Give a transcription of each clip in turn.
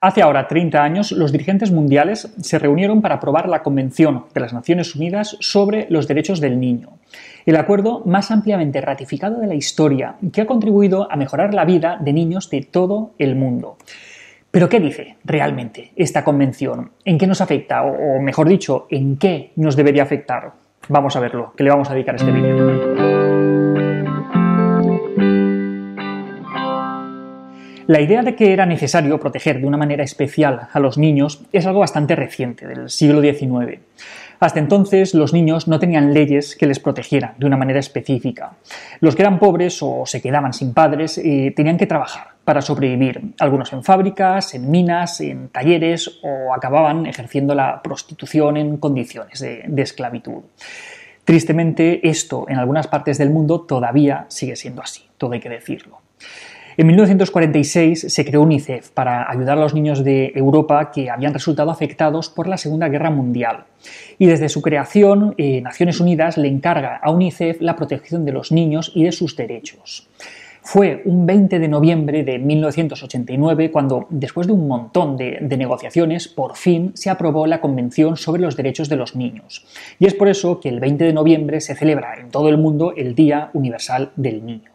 Hace ahora 30 años, los dirigentes mundiales se reunieron para aprobar la Convención de las Naciones Unidas sobre los Derechos del Niño, el acuerdo más ampliamente ratificado de la historia que ha contribuido a mejorar la vida de niños de todo el mundo. Pero ¿qué dice realmente esta convención? ¿En qué nos afecta? O mejor dicho, ¿en qué nos debería afectar? Vamos a verlo, que le vamos a dedicar este vídeo. La idea de que era necesario proteger de una manera especial a los niños es algo bastante reciente, del siglo XIX. Hasta entonces los niños no tenían leyes que les protegieran de una manera específica. Los que eran pobres o se quedaban sin padres eh, tenían que trabajar para sobrevivir, algunos en fábricas, en minas, en talleres o acababan ejerciendo la prostitución en condiciones de, de esclavitud. Tristemente, esto en algunas partes del mundo todavía sigue siendo así, todo hay que decirlo. En 1946 se creó UNICEF para ayudar a los niños de Europa que habían resultado afectados por la Segunda Guerra Mundial. Y desde su creación, eh, Naciones Unidas le encarga a UNICEF la protección de los niños y de sus derechos. Fue un 20 de noviembre de 1989 cuando, después de un montón de, negociaciones, por fin se aprobó la Convención sobre los Derechos de los Niños. Y es por eso que el 20 de noviembre se celebra en todo el mundo el Día Universal del Niño.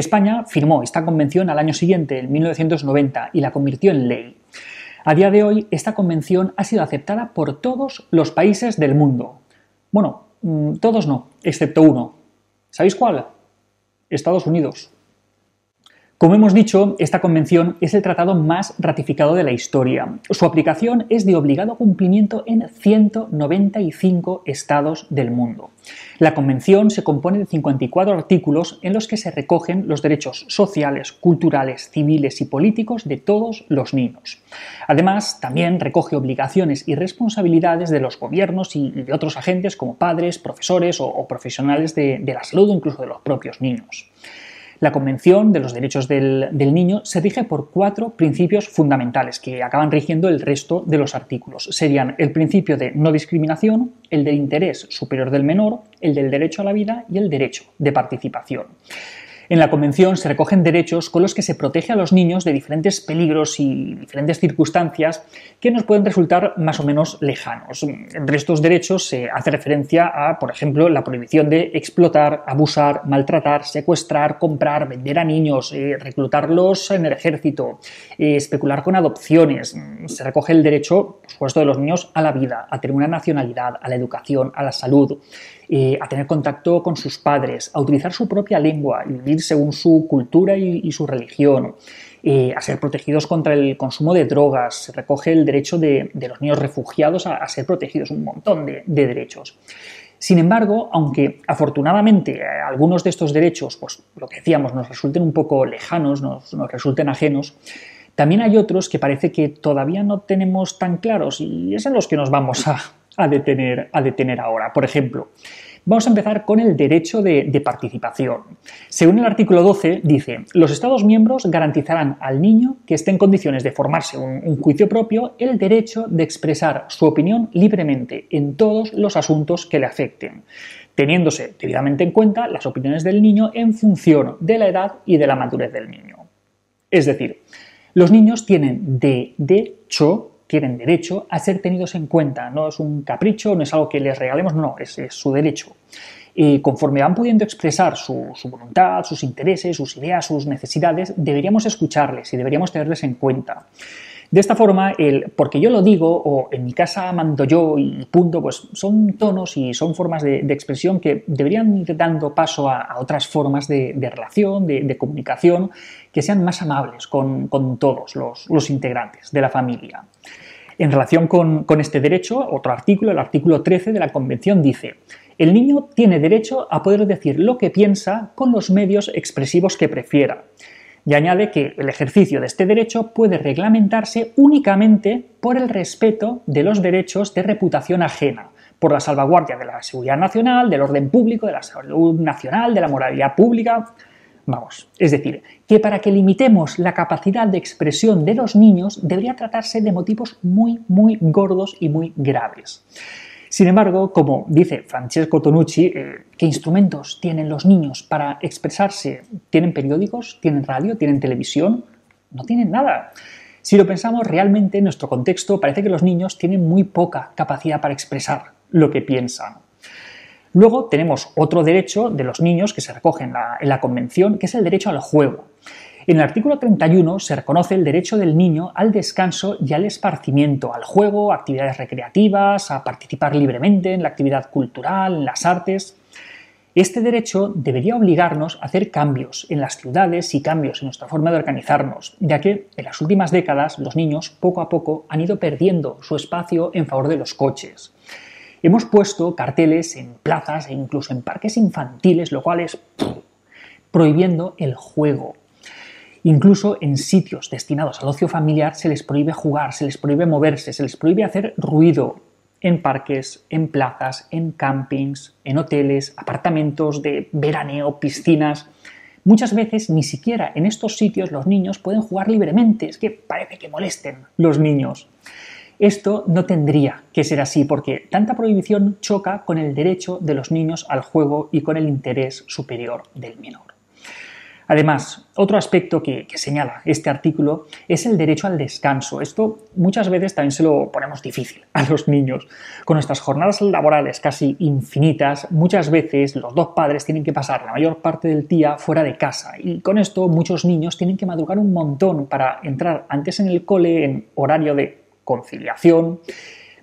España firmó esta convención al año siguiente, en 1990, y la convirtió en ley. A día de hoy, esta convención ha sido aceptada por todos los países del mundo. Bueno, mm, todos no, excepto uno. ¿Sabéis cuál? Estados Unidos. Como hemos dicho, esta convención es el tratado más ratificado de la historia. Su aplicación es de obligado cumplimiento en 195 estados del mundo. La convención se compone de 54 artículos en los que se recogen los derechos sociales, culturales, civiles y políticos de todos los niños. Además, también recoge obligaciones y responsabilidades de los gobiernos y de otros agentes como padres, profesores o, profesionales de, la salud o incluso de los propios niños. La Convención de los Derechos del, Niño se rige por cuatro principios fundamentales que acaban rigiendo el resto de los artículos. Serían el principio de no discriminación, el del interés superior del menor, el del derecho a la vida y el derecho de participación. En la Convención se recogen derechos con los que se protege a los niños de diferentes peligros y diferentes circunstancias que nos pueden resultar más o menos lejanos. Entre estos derechos se hace referencia a, por ejemplo, la prohibición de explotar, abusar, maltratar, secuestrar, comprar, vender a niños, eh, reclutarlos en el ejército, eh, especular con adopciones. Se recoge el derecho, por supuesto, de los niños a la vida, a tener una nacionalidad, a la educación, a la salud. Eh, a tener contacto con sus padres, a utilizar su propia lengua y vivir según su cultura y, su religión, eh, a ser protegidos contra el consumo de drogas, se recoge el derecho de, los niños refugiados a, ser protegidos, un montón de, derechos. Sin embargo, aunque afortunadamente eh, algunos de estos derechos, pues lo que decíamos, nos resulten un poco lejanos, nos, resulten ajenos, también hay otros que parece que todavía no tenemos tan claros y es en los que nos vamos a, detener, a detener ahora. Por ejemplo, Vamos a empezar con el derecho de, participación. Según el artículo 12, dice, los Estados miembros garantizarán al niño que esté en condiciones de formarse un, juicio propio el derecho de expresar su opinión libremente en todos los asuntos que le afecten teniéndose debidamente en cuenta las opiniones del niño en función de la edad y de la madurez del niño. Es decir, los niños tienen de hecho tienen derecho a ser tenidos en cuenta. No es un capricho, no es algo que les regalemos, no, es, su derecho. Y conforme van pudiendo expresar su, voluntad, sus intereses, sus ideas, sus necesidades, deberíamos escucharles y deberíamos tenerles en cuenta. De esta forma, el porque yo lo digo o en mi casa mando yo y punto, pues son tonos y son formas de, expresión que deberían ir dando paso a, otras formas de, relación, de, comunicación, que sean más amables con, todos los integrantes de la familia. En relación con, este derecho, otro artículo, el artículo 13 de la Convención dice, el niño tiene derecho a poder decir lo que piensa con los medios expresivos que prefiera. Y añade que el ejercicio de este derecho puede reglamentarse únicamente por el respeto de los derechos de reputación ajena, por la salvaguardia de la seguridad nacional, del orden público, de la salud nacional, de la moralidad pública, Vamos, es decir, que para que limitemos la capacidad de expresión de los niños debería tratarse de motivos muy, muy gordos y muy graves. Sin embargo, como dice Francesco Tonucci, eh, ¿qué instrumentos tienen los niños para expresarse? ¿Tienen periódicos? ¿Tienen radio? ¿Tienen televisión? No tienen nada. Si lo pensamos realmente en nuestro contexto, parece que los niños tienen muy poca capacidad para expresar lo que piensan. Luego tenemos otro derecho de los niños que se recoge en la, Convención, que es el derecho al juego. En el artículo 31 se reconoce el derecho del niño al descanso y al esparcimiento, al juego, a actividades recreativas, a participar libremente en la actividad cultural, en las artes. Este derecho debería obligarnos a hacer cambios en las ciudades y cambios en nuestra forma de organizarnos, ya que en las últimas décadas los niños poco a poco han ido perdiendo su espacio en favor de los coches. Hemos puesto carteles en plazas e incluso en parques infantiles, lo cual es prohibiendo el juego. Incluso en sitios destinados al ocio familiar se les prohíbe jugar, se les prohíbe moverse, se les prohíbe hacer ruido, en parques, en plazas, en campings, en hoteles, apartamentos de veraneo, piscinas. Muchas veces ni siquiera en estos sitios los niños pueden jugar libremente, es que parece que molesten los niños. Esto no tendría que ser así porque tanta prohibición choca con el derecho de los niños al juego y con el interés superior del menor. Además, otro aspecto que, señala este artículo es el derecho al descanso. Esto muchas veces también se lo ponemos difícil a los niños. Con nuestras jornadas laborales casi infinitas, muchas veces los dos padres tienen que pasar la mayor parte del día fuera de casa y con esto muchos niños tienen que madrugar un montón para entrar antes en el cole en horario de conciliación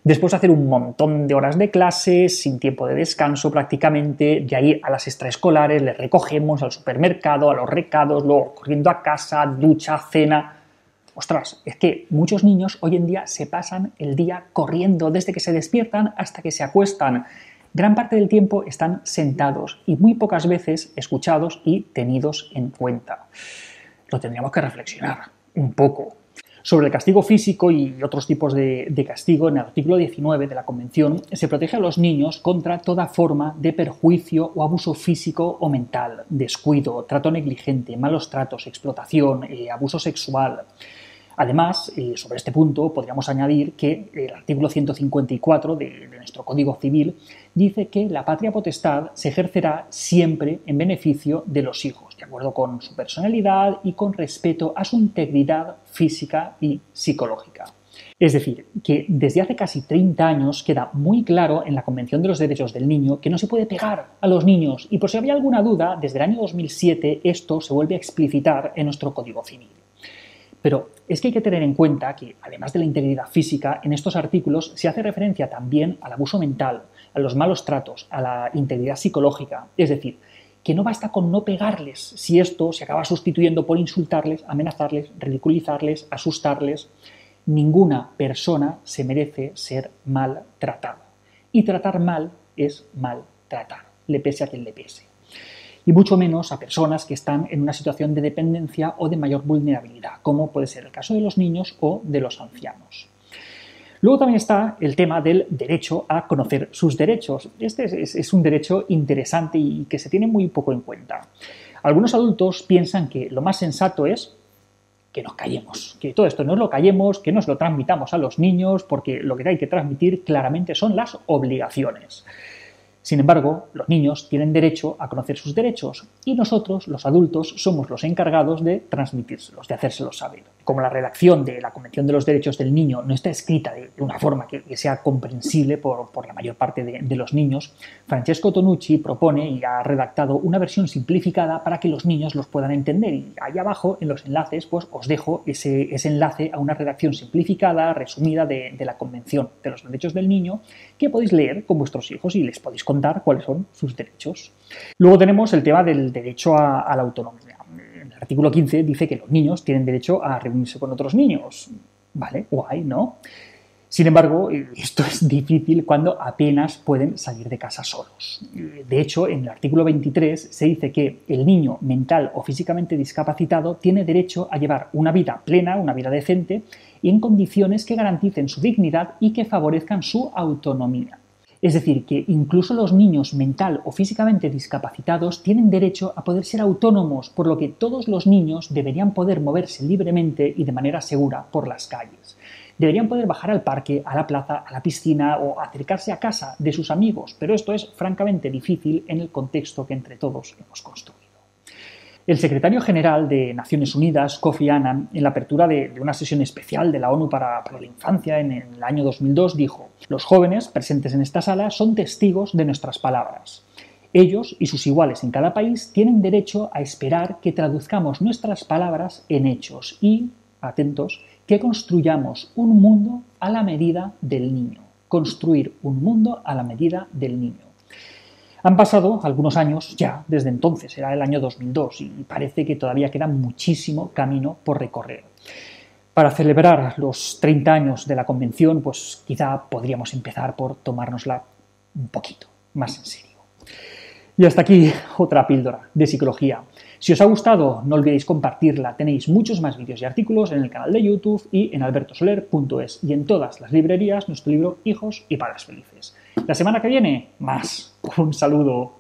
Después hacer un montón de horas de clases, sin tiempo de descanso prácticamente, de ahí a las extraescolares, les recogemos al supermercado, a los recados, luego corriendo a casa, ducha, cena. Ostras, es que muchos niños hoy en día se pasan el día corriendo desde que se despiertan hasta que se acuestan. Gran parte del tiempo están sentados y muy pocas veces escuchados y tenidos en cuenta. Lo tendríamos que reflexionar un poco. Sobre el castigo físico y otros tipos de, castigo, en el artículo 19 de la Convención se protege a los niños contra toda forma de perjuicio o abuso físico o mental, descuido, trato negligente, malos tratos, explotación, eh, abuso sexual. Además, eh, sobre este punto podríamos añadir que el artículo 154 de, nuestro Código Civil dice que la patria potestad se ejercerá siempre en beneficio de los hijos, de acuerdo con su personalidad y con respeto a su integridad física y psicológica. Es decir, que desde hace casi 30 años queda muy claro en la Convención de los Derechos del Niño que no se puede pegar a los niños y por si había alguna duda, desde el año 2007 esto se vuelve a explicitar en nuestro Código Civil. Pero es que hay que tener en cuenta que, además de la integridad física, en estos artículos se hace referencia también al abuso mental, a los malos tratos, a la integridad psicológica. Es decir, que no basta con no pegarles si esto se acaba sustituyendo por insultarles, amenazarles, ridiculizarles, asustarles. Ninguna persona se merece ser maltratada. Y tratar mal es maltratar, le pese a quien le pese y mucho menos a personas que están en una situación de dependencia o de mayor vulnerabilidad, como puede ser el caso de los niños o de los ancianos. Luego también está el tema del derecho a conocer sus derechos. Este es, un derecho interesante y que se tiene muy poco en cuenta. Algunos adultos piensan que lo más sensato es que nos callemos, que todo esto no lo callemos, que nos lo transmitamos a los niños, porque lo que hay que transmitir claramente son las obligaciones. Sin embargo, los niños tienen derecho a conocer sus derechos y nosotros, los adultos, somos los encargados de transmitírselos, de hacérselos saber. Como la redacción de la Convención de los Derechos del Niño no está escrita de, una forma que, sea comprensible por, la mayor parte de, los niños, Francesco Tonucci propone y ha redactado una versión simplificada para que los niños los puedan entender. Y ahí abajo, en los enlaces, pues os dejo ese, enlace a una redacción simplificada, resumida de, de la Convención de los Derechos del Niño, que podéis leer con vuestros hijos y les podéis contar cuáles son sus derechos. Luego tenemos el tema del derecho a, la autonomía. Artículo 15 dice que los niños tienen derecho a reunirse con otros niños. Vale, guay, ¿no? Sin embargo, esto es difícil cuando apenas pueden salir de casa solos. De hecho, en el artículo 23 se dice que el niño mental o físicamente discapacitado tiene derecho a llevar una vida plena, una vida decente, y en condiciones que garanticen su dignidad y que favorezcan su autonomía. Es decir, que incluso los niños mental o físicamente discapacitados tienen derecho a poder ser autónomos, por lo que todos los niños deberían poder moverse libremente y de manera segura por las calles. Deberían poder bajar al parque, a la plaza, a la piscina o acercarse a casa de sus amigos, pero esto es francamente difícil en el contexto que entre todos hemos construido. El secretario general de Naciones Unidas, Kofi Annan, en la apertura de, una sesión especial de la ONU para, la Infancia en, el año 2002, dijo, los jóvenes presentes en esta sala son testigos de nuestras palabras. Ellos y sus iguales en cada país tienen derecho a esperar que traduzcamos nuestras palabras en hechos y, atentos, que construyamos un mundo a la medida del niño. Construir un mundo a la medida del niño. Han pasado algunos años ya desde entonces, era el año 2002, y parece que todavía queda muchísimo camino por recorrer. Para celebrar los 30 años de la convención, pues quizá podríamos empezar por tomárnosla un poquito más en serio. Y hasta aquí otra píldora de psicología. Si os ha gustado, no olvidéis compartirla. Tenéis muchos más vídeos y artículos en el canal de YouTube y en albertosoler.es y en todas las librerías nuestro libro Hijos y Padres Felices. La semana que viene, más. Un saludo.